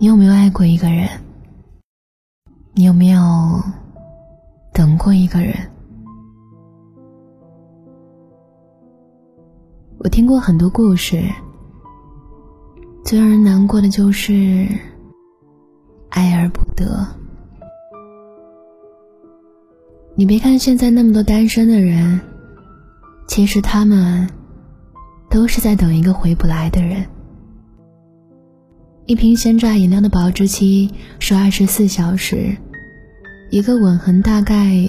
你有没有爱过一个人？你有没有等过一个人？我听过很多故事，最让人难过的就是爱而不得。你别看现在那么多单身的人，其实他们都是在等一个回不来的人。一瓶鲜榨饮料的保质期是二十四小时，一个吻痕大概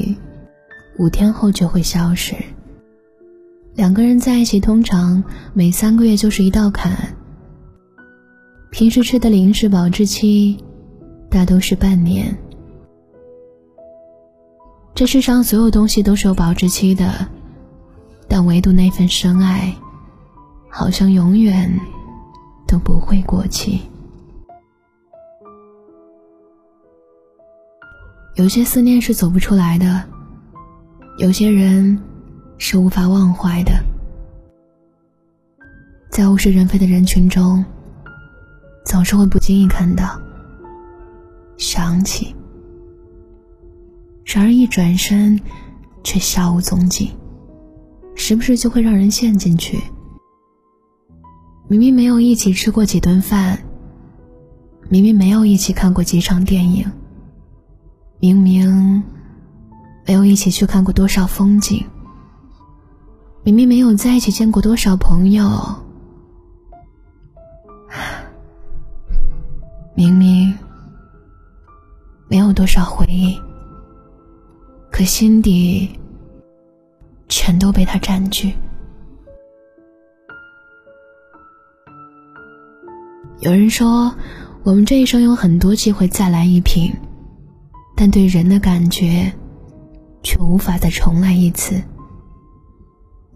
五天后就会消失。两个人在一起，通常每三个月就是一道坎。平时吃的零食保质期大都是半年。这世上所有东西都是有保质期的，但唯独那份深爱，好像永远都不会过期。有些思念是走不出来的，有些人。是无法忘怀的，在物是人非的人群中，总是会不经意看到、想起，然而一转身，却消无踪迹，时不时就会让人陷进去。明明没有一起吃过几顿饭，明明没有一起看过几场电影，明明没有一起去看过多少风景。明明没有在一起见过多少朋友，明明没有多少回忆，可心底全都被他占据。有人说，我们这一生有很多机会再来一瓶，但对人的感觉，却无法再重来一次。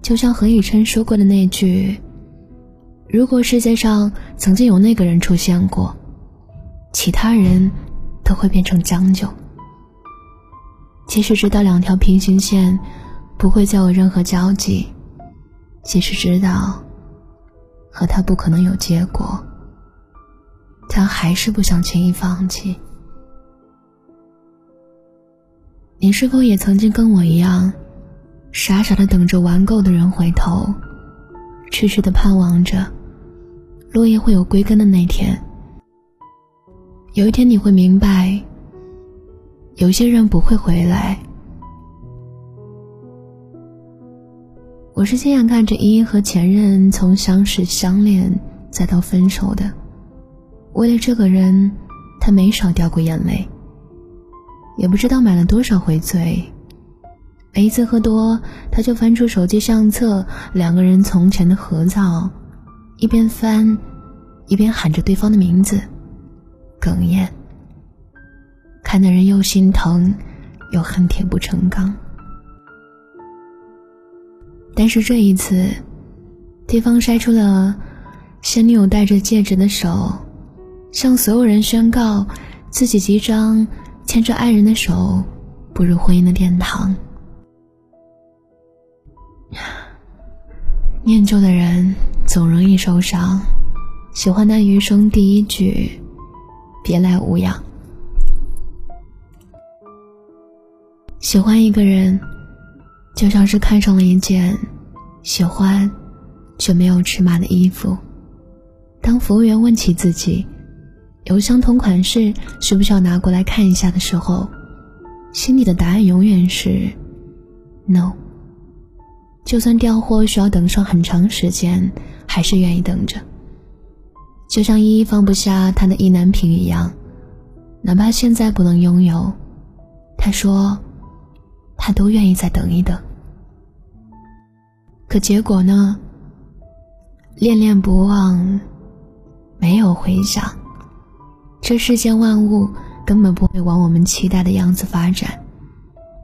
就像何以琛说过的那句：“如果世界上曾经有那个人出现过，其他人都会变成将就。即使知道两条平行线不会再有任何交集，即使知道和他不可能有结果，他还是不想轻易放弃。你是否也曾经跟我一样？”傻傻的等着玩够的人回头，痴痴的盼望着落叶会有归根的那天。有一天你会明白，有些人不会回来。我是亲眼看着依依和前任从相识、相恋再到分手的。为了这个人，他没少掉过眼泪，也不知道买了多少回醉。每一次喝多，他就翻出手机相册，两个人从前的合照，一边翻，一边喊着对方的名字，哽咽。看的人又心疼，又恨铁不成钢。但是这一次，对方筛出了现女友戴着戒指的手，向所有人宣告自己即将牵着爱人的手步入婚姻的殿堂。念旧的人总容易受伤，喜欢那余生第一句“别来无恙”。喜欢一个人，就像是看上了一件喜欢却没有尺码的衣服。当服务员问起自己有相同款式，需不需要拿过来看一下的时候，心里的答案永远是 “no”。就算调货需要等上很长时间，还是愿意等着。就像依依放不下他的意难平一样，哪怕现在不能拥有，他说，他都愿意再等一等。可结果呢？恋恋不忘，没有回响。这世间万物根本不会往我们期待的样子发展。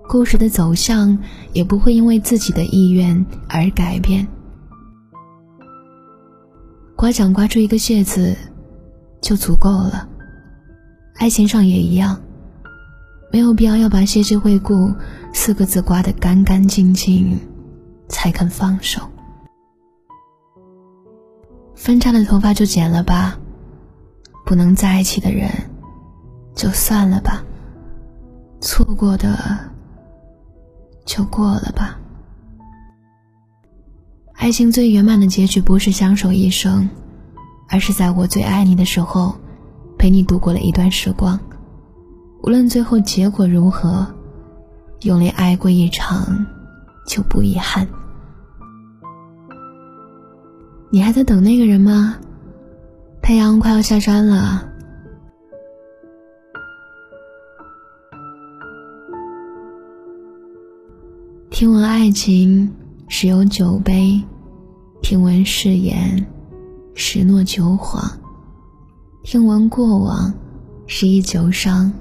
故事的走向也不会因为自己的意愿而改变。刮奖刮出一个谢字，就足够了。爱情上也一样，没有必要要把“谢谢惠顾”四个字刮得干干净净，才肯放手。分叉的头发就剪了吧，不能在一起的人，就算了吧。错过的，就过了吧。爱情最圆满的结局，不是相守一生，而是在我最爱你的时候，陪你度过了一段时光。无论最后结果如何，用力爱过一场，就不遗憾。你还在等那个人吗？太阳快要下山了。听闻爱情时有酒杯，听闻誓言十诺九谎，听闻过往是一酒伤，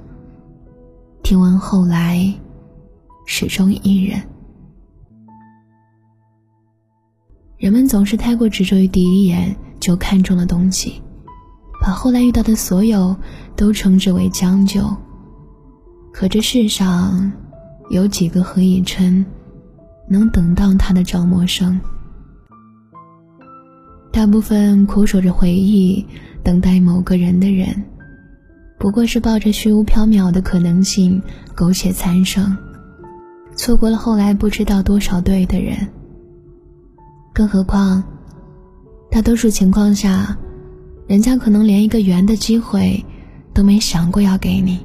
听闻后来始终一人。人们总是太过执着于第一眼就看中的东西，把后来遇到的所有都称之为将就。可这世上有几个何以琛？能等到他的赵默笙，大部分苦守着回忆，等待某个人的人，不过是抱着虚无缥缈的可能性，苟且残生，错过了后来不知道多少对的人。更何况，大多数情况下，人家可能连一个圆的机会都没想过要给你，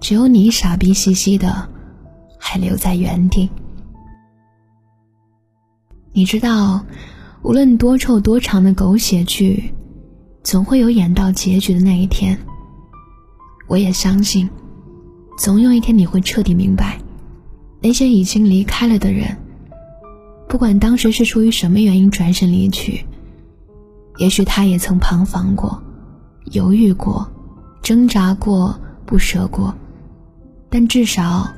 只有你傻逼兮兮的，还留在原地。你知道，无论多臭多长的狗血剧，总会有演到结局的那一天。我也相信，总有一天你会彻底明白，那些已经离开了的人，不管当时是出于什么原因转身离去，也许他也曾彷徨过、犹豫过、挣扎过、不舍过，但至少，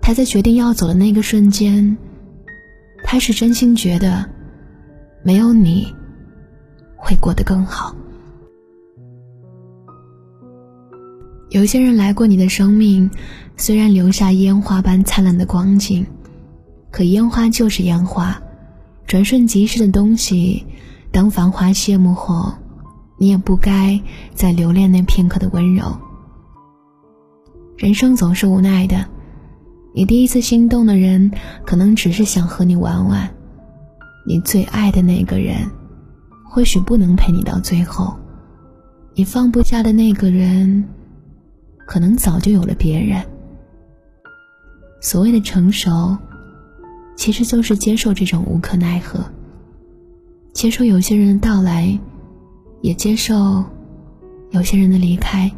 他在决定要走的那个瞬间。他是真心觉得，没有你，会过得更好。有些人来过你的生命，虽然留下烟花般灿烂的光景，可烟花就是烟花，转瞬即逝的东西。当繁华谢幕后，你也不该再留恋那片刻的温柔。人生总是无奈的。你第一次心动的人，可能只是想和你玩玩；你最爱的那个人，或许不能陪你到最后；你放不下的那个人，可能早就有了别人。所谓的成熟，其实就是接受这种无可奈何，接受有些人的到来，也接受有些人的离开，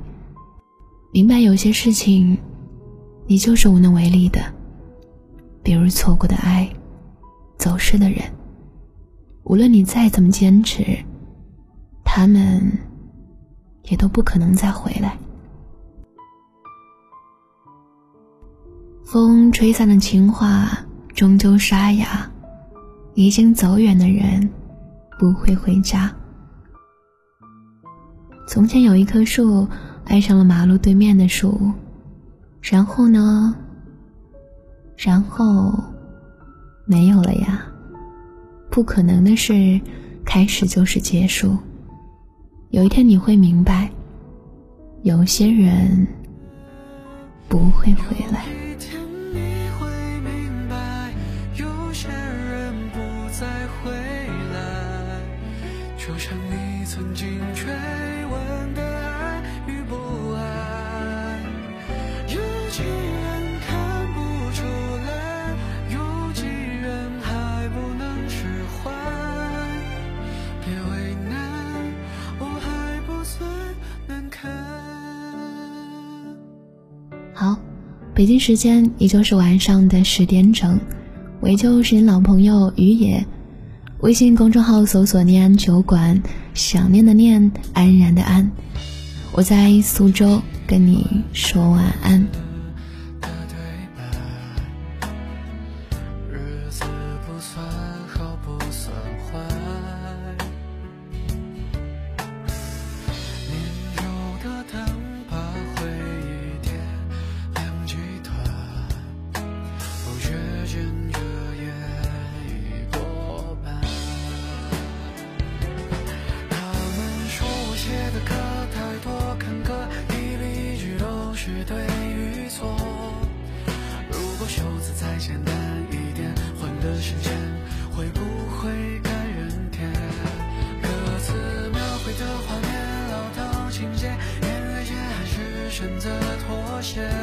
明白有些事情。你就是无能为力的，比如错过的爱，走失的人。无论你再怎么坚持，他们也都不可能再回来。风吹散的情话终究沙哑，已经走远的人不会回家。从前有一棵树，爱上了马路对面的树。然后呢？然后没有了呀。不可能的事，开始就是结束。有一天你会明白，有些人不会回来。北京时间依旧是晚上的十点整，我依旧是你老朋友于野，微信公众号搜索“念安酒馆”，想念的念，安然的安，我在苏州跟你说晚安。caution.